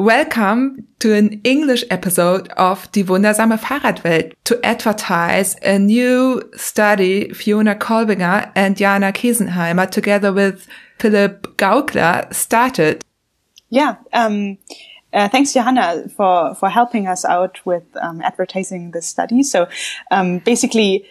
Welcome to an English episode of Die wundersame Fahrradwelt to advertise a new study Fiona Kolbinger and Jana Kesenheimer together with Philipp Gauckler started. Yeah, um, uh, thanks, Johanna, for, for helping us out with um, advertising this study. So um, basically,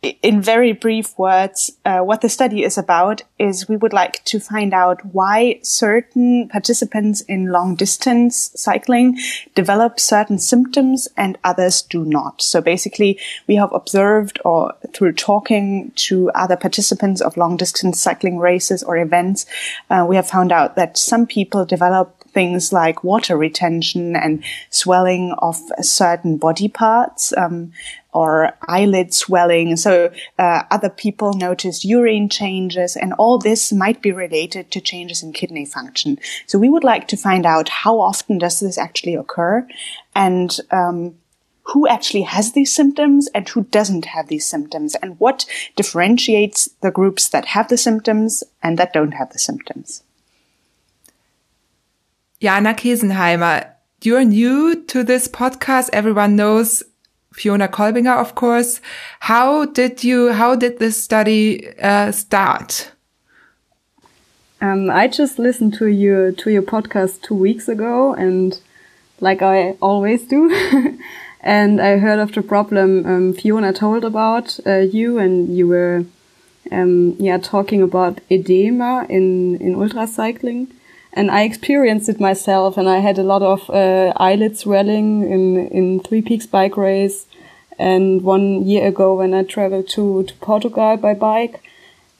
in very brief words, uh, what the study is about is we would like to find out why certain participants in long distance cycling develop certain symptoms and others do not. So basically, we have observed or through talking to other participants of long distance cycling races or events, uh, we have found out that some people develop things like water retention and swelling of certain body parts. Um, or eyelid swelling. So uh, other people notice urine changes, and all this might be related to changes in kidney function. So we would like to find out how often does this actually occur, and um, who actually has these symptoms and who doesn't have these symptoms, and what differentiates the groups that have the symptoms and that don't have the symptoms. Jana Kesenheimer, you're new to this podcast. Everyone knows Fiona Kolbinger, of course. How did you, how did this study uh, start? Um, I just listened to your, to your podcast two weeks ago and like I always do. and I heard of the problem um, Fiona told about uh, you and you were um, yeah talking about edema in in ultra cycling and I experienced it myself and I had a lot of uh, eyelid swelling in in Three Peaks bike race and one year ago when I traveled to, to Portugal by bike.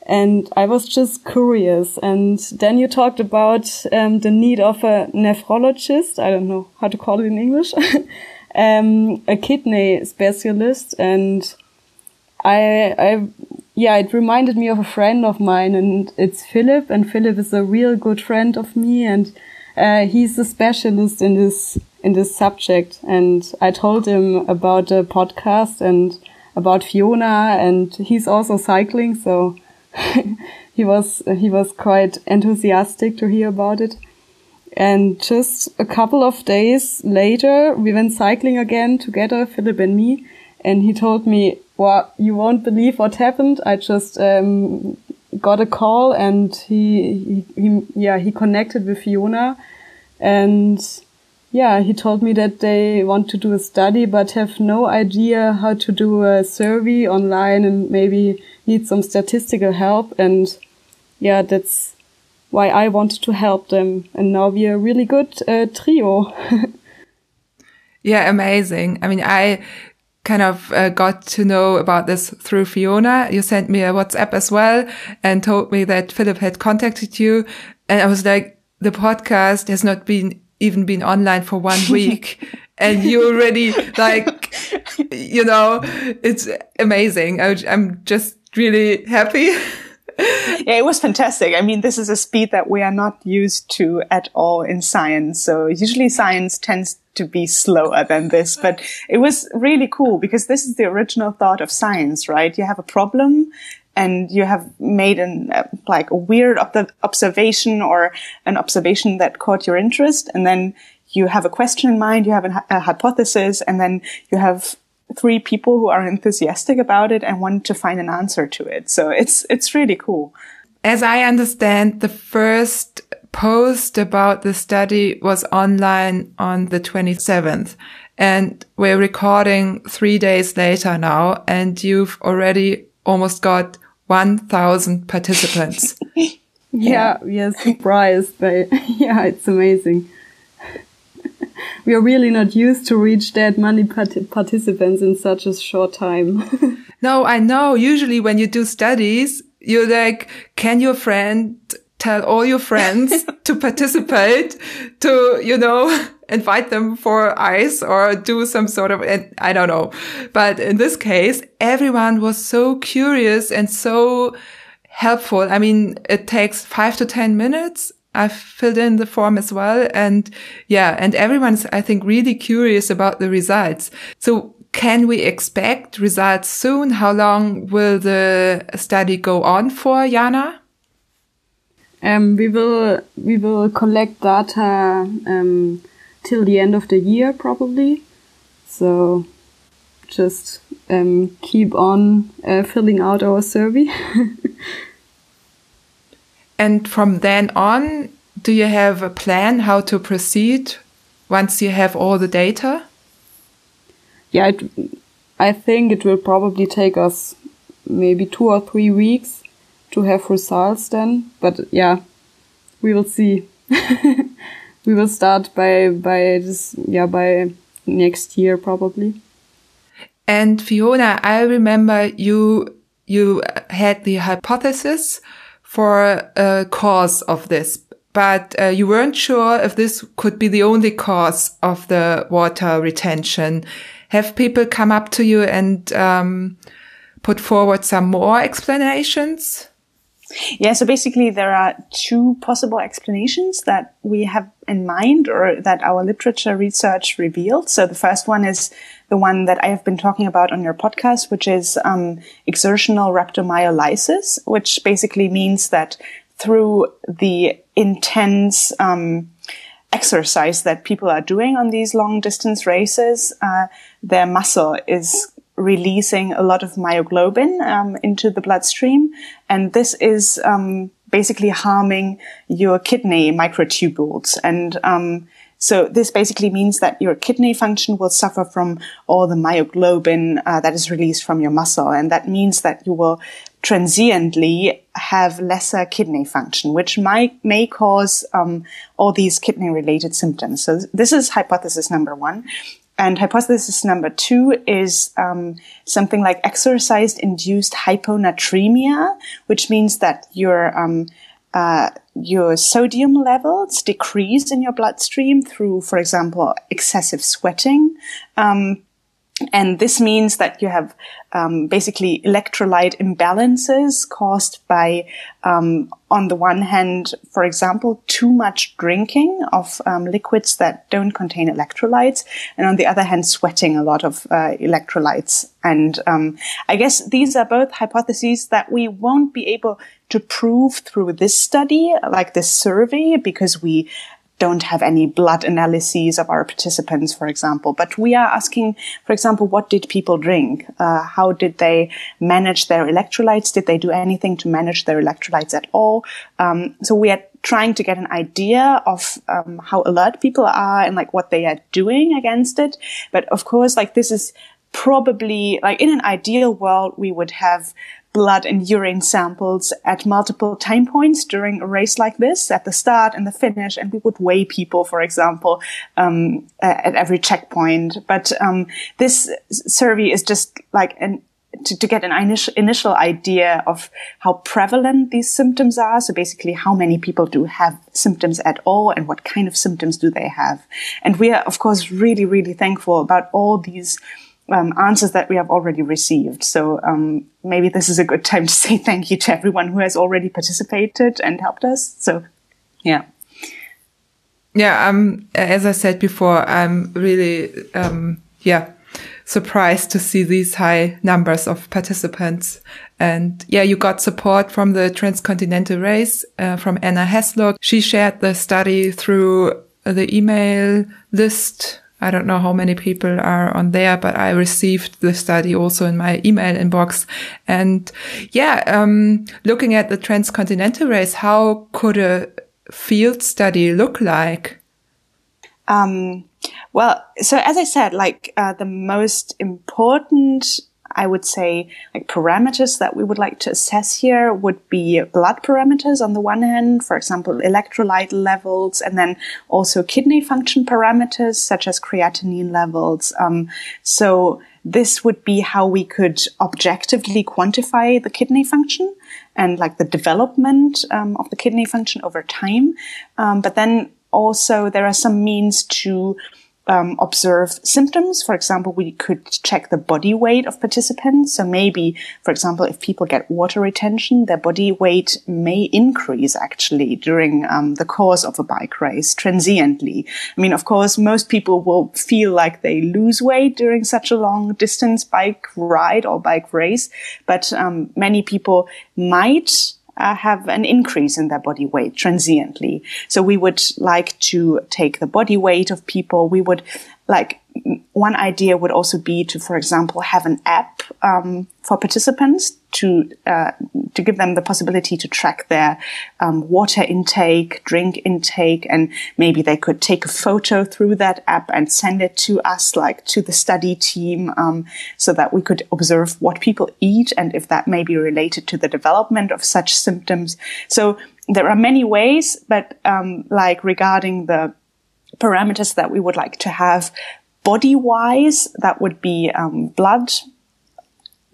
And I was just curious. And then you talked about um, the need of a nephrologist. I don't know how to call it in English. um, a kidney specialist. And I, I, yeah, it reminded me of a friend of mine and it's Philipp. And Philipp is a real good friend of me. And uh, he's a specialist in this in this subject. And I told him about the podcast and about Fiona and he's also cycling. So he was, he was quite enthusiastic to hear about it. And just a couple of days later, we went cycling again together, Philipp and me. And he told me, well, you won't believe what happened. I just, um, got a call and he, he, he, yeah, he connected with Fiona and yeah, he told me that they want to do a study but have no idea how to do a survey online and maybe need some statistical help. And yeah, that's why I wanted to help them. And now we are a really good uh, trio. yeah, amazing. I mean, I kind of uh, got to know about this through Fiona. You sent me a WhatsApp as well and told me that Philipp had contacted you. And I was like, the podcast has not been even been online for one week and you already like, you know, it's amazing. I, I'm just really happy. yeah, it was fantastic. I mean, this is a speed that we are not used to at all in science. So usually science tends to be slower than this, but it was really cool because this is the original thought of science, right? You have a problem and you have made an uh, like a weird ob- observation or an observation that caught your interest and then you have a question in mind you have a, a hypothesis and then you have three people who are enthusiastic about it and want to find an answer to it so it's it's really cool as i understand the first post about the study was online on the 27th and we're recording three days later now and you've already almost got 1,000 participants. yeah, yeah, we are surprised, but yeah, it's amazing. we are really not used to reach that many part participants in such a short time. no, I know. Usually when you do studies, you're like, can your friend tell all your friends to participate to, you know, invite them for ice or do some sort of, I don't know. But in this case, everyone was so curious and so helpful. I mean, it takes five to 10 minutes. I filled in the form as well. And yeah, and everyone's, I think, really curious about the results. So can we expect results soon? How long will the study go on for, Jana? Um, we will we will collect data um, till the end of the year probably. So just um, keep on uh, filling out our survey. and from then on, do you have a plan how to proceed once you have all the data? Yeah, it, I think it will probably take us maybe two or three weeks to have results then. But yeah, we will see. we will start by by this yeah by next year probably. And Fiona, I remember you you had the hypothesis for a cause of this, but uh, you weren't sure if this could be the only cause of the water retention. Have people come up to you and um, put forward some more explanations? Yeah, so basically there are two possible explanations that we have in mind or that our literature research revealed. So the first one is the one that I have been talking about on your podcast, which is um, exertional rhabdomyolysis, which basically means that through the intense um, exercise that people are doing on these long distance races, uh, their muscle is releasing a lot of myoglobin um, into the bloodstream, and this is um, basically harming your kidney microtubules. And um, so this basically means that your kidney function will suffer from all the myoglobin uh, that is released from your muscle, and that means that you will transiently have lesser kidney function, which might may cause um, all these kidney related symptoms. So this is hypothesis number one. And hypothesis number two is um, something like exercise-induced hyponatremia, which means that your um, uh, your sodium levels decrease in your bloodstream through, for example, excessive sweating. Um, and this means that you have um, basically electrolyte imbalances caused by, um, on the one hand, for example, too much drinking of um, liquids that don't contain electrolytes, and on the other hand, sweating a lot of uh, electrolytes. And um, I guess these are both hypotheses that we won't be able to prove through this study, like this survey, because we don't have any blood analyses of our participants, for example. But we are asking, for example, what did people drink? Uh, how did they manage their electrolytes? Did they do anything to manage their electrolytes at all? Um, so we are trying to get an idea of um, how alert people are and like what they are doing against it. But of course, like this is probably like in an ideal world, we would have blood and urine samples at multiple time points during a race like this, at the start and the finish, and we would weigh people, for example, um, at every checkpoint. But um, this survey is just like an to, to, get an initial, initial idea of how prevalent these symptoms are. So basically, how many people do have symptoms at all and what kind of symptoms do they have? And we are, of course, really, really thankful about all these um, answers that we have already received. So um, maybe this is a good time to say thank you to everyone who has already participated and helped us. So, yeah. Yeah, um, as I said before, I'm really, um, yeah, surprised to see these high numbers of participants. And yeah, you got support from the transcontinental race, uh, from Anna Haslock. She shared the study through the email list I don't know how many people are on there, but I received the study also in my email inbox. And yeah, um, looking at the transcontinental race, how could a field study look like? Um, well, so as I said, like uh, the most important I would say like parameters that we would like to assess here would be blood parameters on the one hand, for example, electrolyte levels, and then also kidney function parameters such as creatinine levels. Um, so this would be how we could objectively quantify the kidney function and like the development um, of the kidney function over time. Um, but then also there are some means to um, observe symptoms. For example, we could check the body weight of participants. So maybe, for example, if people get water retention, their body weight may increase actually during um, the course of a bike race transiently. I mean, of course, most people will feel like they lose weight during such a long distance bike ride or bike race, but um, many people might uh, have an increase in their body weight transiently. So we would like to take the body weight of people. We would like one idea would also be to, for example, have an app um, for participants to uh, to give them the possibility to track their um, water intake, drink intake, and maybe they could take a photo through that app and send it to us, like to the study team, um, so that we could observe what people eat and if that may be related to the development of such symptoms. So there are many ways, but um, like regarding the parameters that we would like to have body wise, that would be um, blood,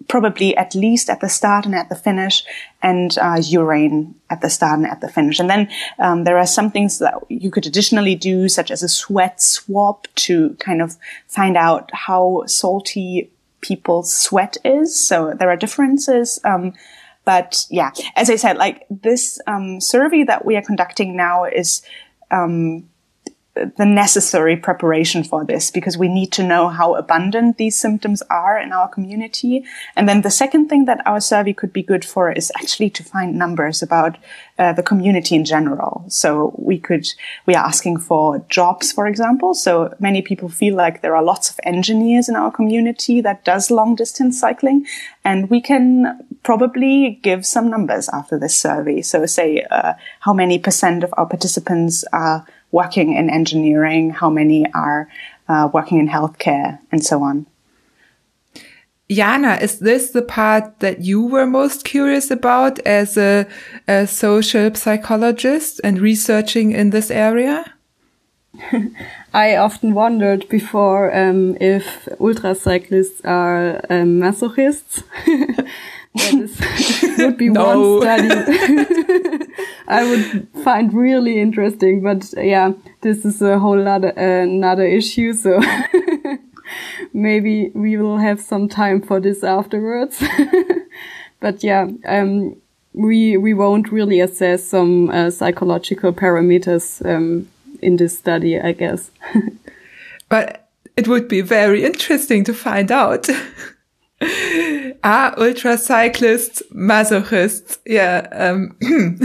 probably at least at the start and at the finish, and uh, urine at the start and at the finish. And then um, there are some things that you could additionally do, such as a sweat swab to kind of find out how salty people's sweat is. So there are differences. Um, but yeah, as I said, like this um, survey that we are conducting now is um, the necessary preparation for this because we need to know how abundant these symptoms are in our community. And then the second thing that our survey could be good for is actually to find numbers about uh, the community in general. So we could, we are asking for jobs, for example. So many people feel like there are lots of engineers in our community that does long distance cycling. And we can probably give some numbers after this survey. So say, uh, how many percent of our participants are working in engineering, how many are uh, working in healthcare, and so on. Jana, is this the part that you were most curious about as a, a social psychologist and researching in this area? I often wondered before um, if ultracyclists are um, masochists. that is, would be one study I would find really interesting. But yeah, this is a whole other uh, another issue. So maybe we will have some time for this afterwards. but yeah, um, we we won't really assess some uh, psychological parameters um, in this study, I guess. but it would be very interesting to find out. Ah, ultra cyclists, masochists. Yeah. Um,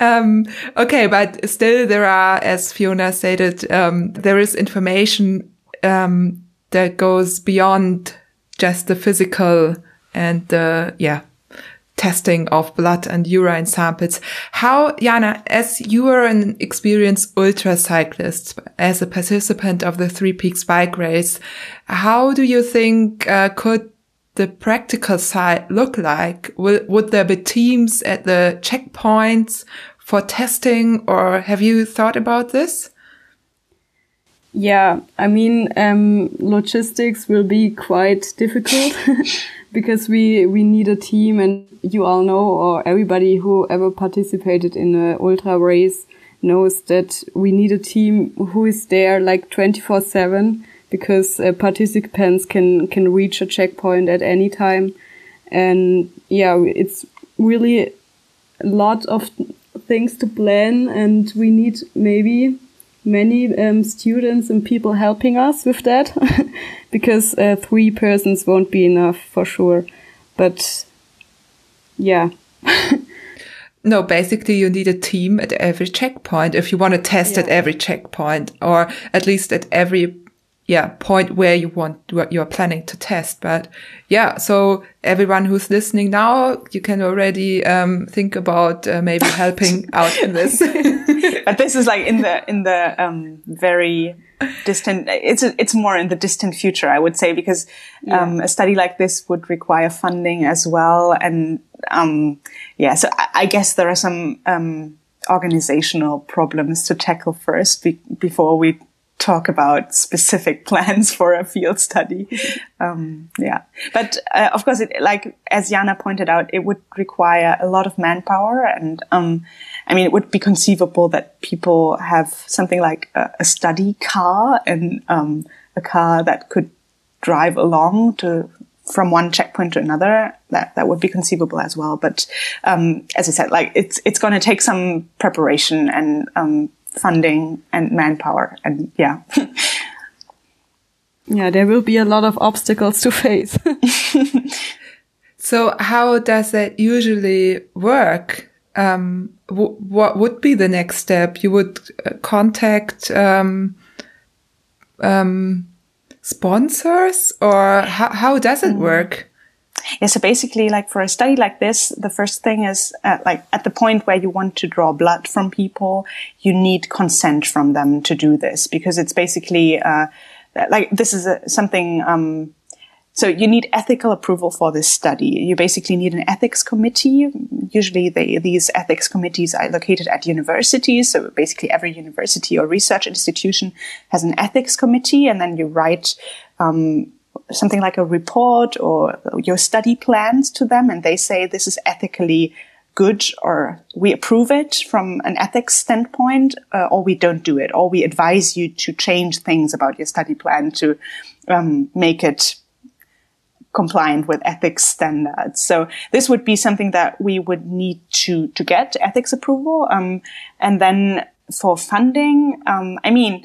um, okay, but still there are, as Fiona stated, um, there is information um, that goes beyond just the physical and the yeah testing of blood and urine samples. How, Jana, as you are an experienced ultra cyclist, as a participant of the Three Peaks bike race, how do you think uh, could the practical side look like? Will, would there be teams at the checkpoints for testing or have you thought about this? Yeah, I mean, um, logistics will be quite difficult because we, we need a team and you all know, or everybody who ever participated in a ultra race knows that we need a team who is there like 24 seven because uh, participants can, can reach a checkpoint at any time. And yeah, it's really a lot of things to plan and we need maybe many um, students and people helping us with that because uh, three persons won't be enough for sure. But yeah. no, basically you need a team at every checkpoint if you want to test yeah. at every checkpoint or at least at every yeah, point where you want, what you're planning to test. But yeah, so everyone who's listening now, you can already, um, think about uh, maybe helping out in this. but this is like in the, in the, um, very distant, it's, it's more in the distant future, I would say, because, um, yeah. a study like this would require funding as well. And, um, yeah, so I, I guess there are some, um, organizational problems to tackle first be- before we talk about specific plans for a field study. Um, yeah, but uh, of course, it, like as Jana pointed out, it would require a lot of manpower, and um, I mean, it would be conceivable that people have something like a, a study car and um, a car that could drive along to from one checkpoint to another. That that would be conceivable as well. But um, as I said, like it's it's going to take some preparation and um, funding and manpower. And yeah. yeah, there will be a lot of obstacles to face. So how does that usually work? Um, what would be the next step? You would uh, contact um, um, sponsors, or how, how does it mm. work? Yeah, so basically, like for a study like this, the first thing is uh, like at the point where you want to draw blood from people, you need consent from them to do this because it's basically uh, like this is a, something. Um, so you need ethical approval for this study. You basically need an ethics committee. Usually they, these ethics committees are located at universities. So basically every university or research institution has an ethics committee and then you write, um, something like a report or your study plans to them and they say this is ethically good or we approve it from an ethics standpoint uh, or we don't do it or we advise you to change things about your study plan to um, make it compliant with ethics standards. So this would be something that we would need to to get ethics approval. Um, and then for funding, um, I mean,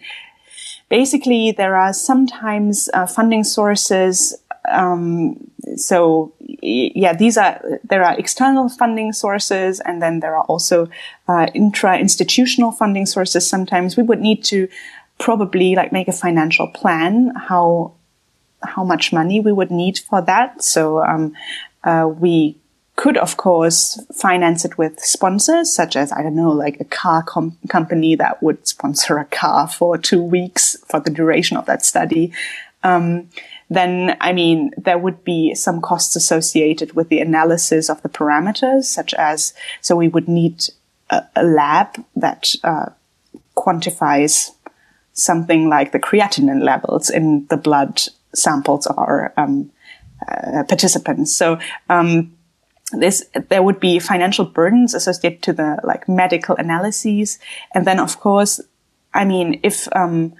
basically there are sometimes uh, funding sources. Um, so yeah, these are there are external funding sources, and then there are also uh, intra-institutional funding sources. Sometimes we would need to probably like make a financial plan how how much money we would need for that. So um, uh, we could, of course, finance it with sponsors, such as I don't know, like a car com- company that would sponsor a car for two weeks for the duration of that study. Um, then, I mean, there would be some costs associated with the analysis of the parameters, such as so we would need a, a lab that uh, quantifies something like the creatinine levels in the blood samples of our um, uh, participants. So um, this there would be financial burdens associated to the like medical analyses, and then of course, I mean, if um,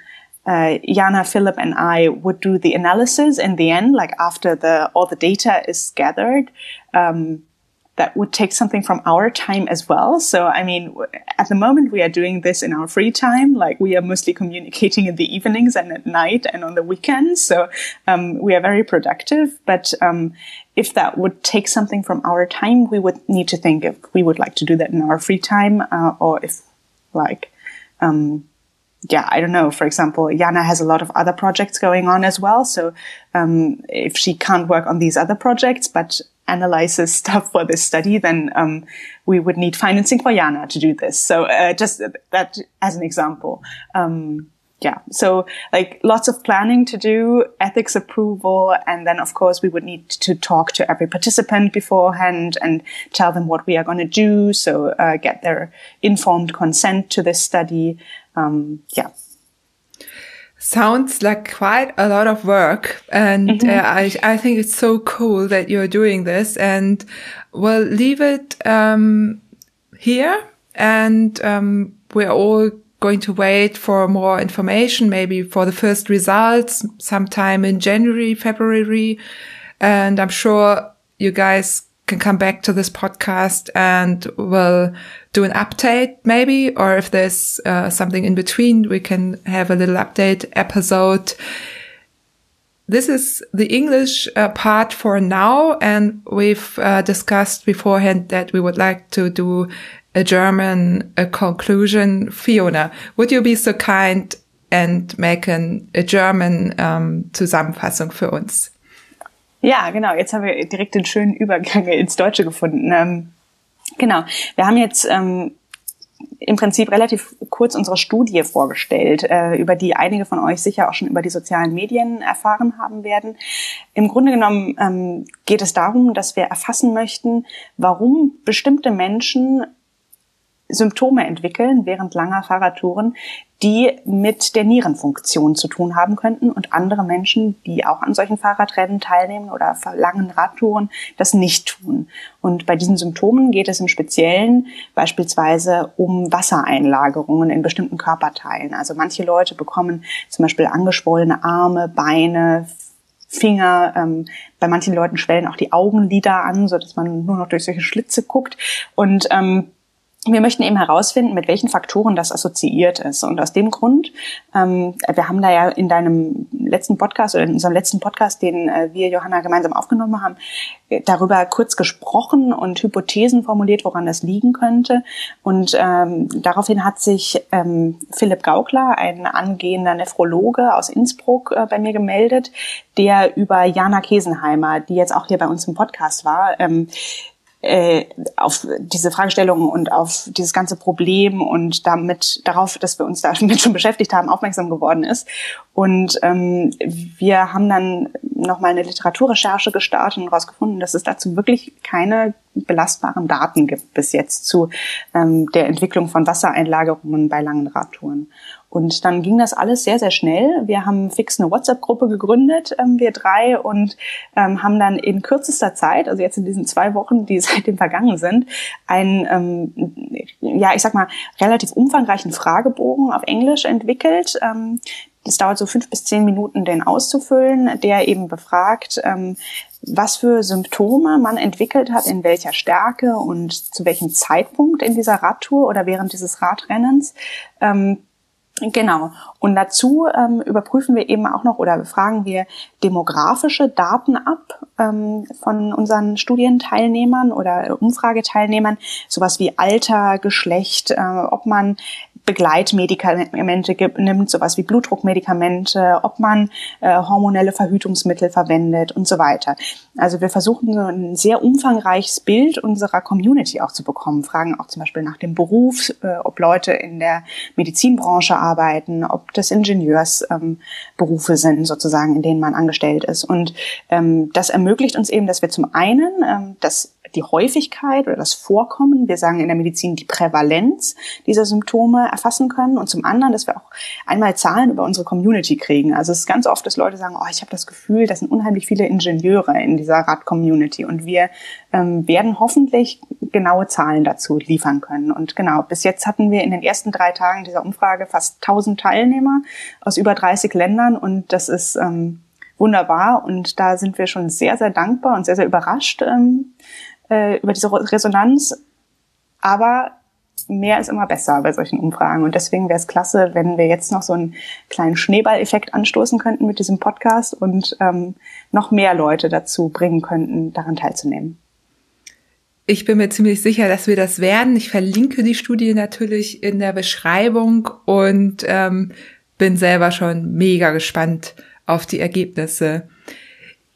uh, Jana, Philipp, and I would do the analysis in the end, like after the all the data is gathered. Um, that would take something from our time as well. So, I mean, at the moment we are doing this in our free time. Like we are mostly communicating in the evenings and at night and on the weekends. So, um, we are very productive. But, um, if that would take something from our time, we would need to think if we would like to do that in our free time, uh, or if like, um, yeah, I don't know. For example, Jana has a lot of other projects going on as well. So, um, if she can't work on these other projects, but analyzes stuff for this study, then, um, we would need financing for Jana to do this. So, uh, just that as an example. Um, yeah. So like lots of planning to do, ethics approval. And then of course we would need to talk to every participant beforehand and tell them what we are going to do. So, uh, get their informed consent to this study um, yeah. Sounds like quite a lot of work. And mm -hmm. uh, I, I think it's so cool that you're doing this and we'll leave it, um, here and, um, we're all going to wait for more information, maybe for the first results sometime in January, February. And I'm sure you guys can come back to this podcast and we'll do an update maybe, or if there's uh, something in between, we can have a little update episode. This is the English uh, part for now. And we've uh, discussed beforehand that we would like to do a German a conclusion. Fiona, would you be so kind and make an, a German um, Zusammenfassung für uns? Ja, genau. Jetzt haben wir direkt den schönen Übergang ins Deutsche gefunden. Ähm, genau. Wir haben jetzt ähm, im Prinzip relativ kurz unsere Studie vorgestellt, äh, über die einige von euch sicher auch schon über die sozialen Medien erfahren haben werden. Im Grunde genommen ähm, geht es darum, dass wir erfassen möchten, warum bestimmte Menschen Symptome entwickeln während langer Fahrradtouren, die mit der Nierenfunktion zu tun haben könnten und andere Menschen, die auch an solchen Fahrradrennen teilnehmen oder langen Radtouren, das nicht tun. Und bei diesen Symptomen geht es im Speziellen beispielsweise um Wassereinlagerungen in bestimmten Körperteilen. Also manche Leute bekommen zum Beispiel angeschwollene Arme, Beine, Finger. Ähm, bei manchen Leuten schwellen auch die Augenlider an, so dass man nur noch durch solche Schlitze guckt. Und ähm, wir möchten eben herausfinden, mit welchen Faktoren das assoziiert ist. Und aus dem Grund, ähm, wir haben da ja in deinem letzten Podcast oder in unserem letzten Podcast, den äh, wir, Johanna, gemeinsam aufgenommen haben, äh, darüber kurz gesprochen und Hypothesen formuliert, woran das liegen könnte. Und ähm, daraufhin hat sich ähm, Philipp Gaukler, ein angehender Nephrologe aus Innsbruck, äh, bei mir gemeldet, der über Jana Kesenheimer, die jetzt auch hier bei uns im Podcast war, ähm, äh, auf diese Fragestellungen und auf dieses ganze Problem und damit darauf, dass wir uns damit schon beschäftigt haben, aufmerksam geworden ist. Und ähm, wir haben dann nochmal eine Literaturrecherche gestartet und herausgefunden, dass es dazu wirklich keine belastbaren Daten gibt bis jetzt zu ähm, der Entwicklung von Wassereinlagerungen bei langen Radtouren. Und dann ging das alles sehr, sehr schnell. Wir haben fix eine WhatsApp-Gruppe gegründet, ähm, wir drei, und ähm, haben dann in kürzester Zeit, also jetzt in diesen zwei Wochen, die seitdem vergangen sind, einen, ähm, ja, ich sag mal, relativ umfangreichen Fragebogen auf Englisch entwickelt. Ähm, das dauert so fünf bis zehn Minuten, den auszufüllen, der eben befragt, ähm, was für Symptome man entwickelt hat, in welcher Stärke und zu welchem Zeitpunkt in dieser Radtour oder während dieses Radrennens. Genau. Und dazu ähm, überprüfen wir eben auch noch oder fragen wir demografische Daten ab ähm, von unseren Studienteilnehmern oder Umfrageteilnehmern, sowas wie Alter, Geschlecht, äh, ob man Begleitmedikamente nimmt, sowas wie Blutdruckmedikamente, ob man äh, hormonelle Verhütungsmittel verwendet und so weiter. Also wir versuchen so ein sehr umfangreiches Bild unserer Community auch zu bekommen, fragen auch zum Beispiel nach dem Beruf, äh, ob Leute in der Medizinbranche arbeiten, ob das Ingenieursberufe ähm, sind sozusagen, in denen man angestellt ist. Und ähm, das ermöglicht uns eben, dass wir zum einen ähm, das die Häufigkeit oder das Vorkommen, wir sagen in der Medizin die Prävalenz dieser Symptome erfassen können und zum anderen, dass wir auch einmal Zahlen über unsere Community kriegen. Also es ist ganz oft, dass Leute sagen, oh, ich habe das Gefühl, das sind unheimlich viele Ingenieure in dieser Rad-Community und wir ähm, werden hoffentlich genaue Zahlen dazu liefern können. Und genau, bis jetzt hatten wir in den ersten drei Tagen dieser Umfrage fast 1000 Teilnehmer aus über 30 Ländern und das ist ähm, wunderbar und da sind wir schon sehr, sehr dankbar und sehr, sehr überrascht, ähm, äh, über diese Resonanz. Aber mehr ist immer besser bei solchen Umfragen. Und deswegen wäre es klasse, wenn wir jetzt noch so einen kleinen Schneeballeffekt anstoßen könnten mit diesem Podcast und ähm, noch mehr Leute dazu bringen könnten, daran teilzunehmen. Ich bin mir ziemlich sicher, dass wir das werden. Ich verlinke die Studie natürlich in der Beschreibung und ähm, bin selber schon mega gespannt auf die Ergebnisse.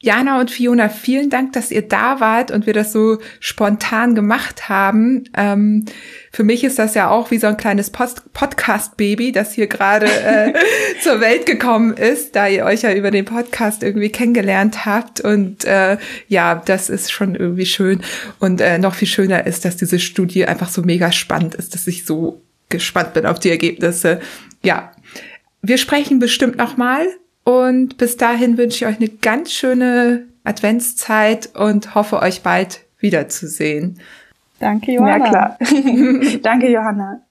Jana und Fiona, vielen Dank, dass ihr da wart und wir das so spontan gemacht haben. Ähm, für mich ist das ja auch wie so ein kleines Podcast-Baby, das hier gerade äh, zur Welt gekommen ist, da ihr euch ja über den Podcast irgendwie kennengelernt habt. Und äh, ja, das ist schon irgendwie schön. Und äh, noch viel schöner ist, dass diese Studie einfach so mega spannend ist, dass ich so gespannt bin auf die Ergebnisse. Ja, wir sprechen bestimmt noch mal und bis dahin wünsche ich euch eine ganz schöne Adventszeit und hoffe euch bald wiederzusehen. Danke, Johanna. Ja, klar. Danke, Johanna.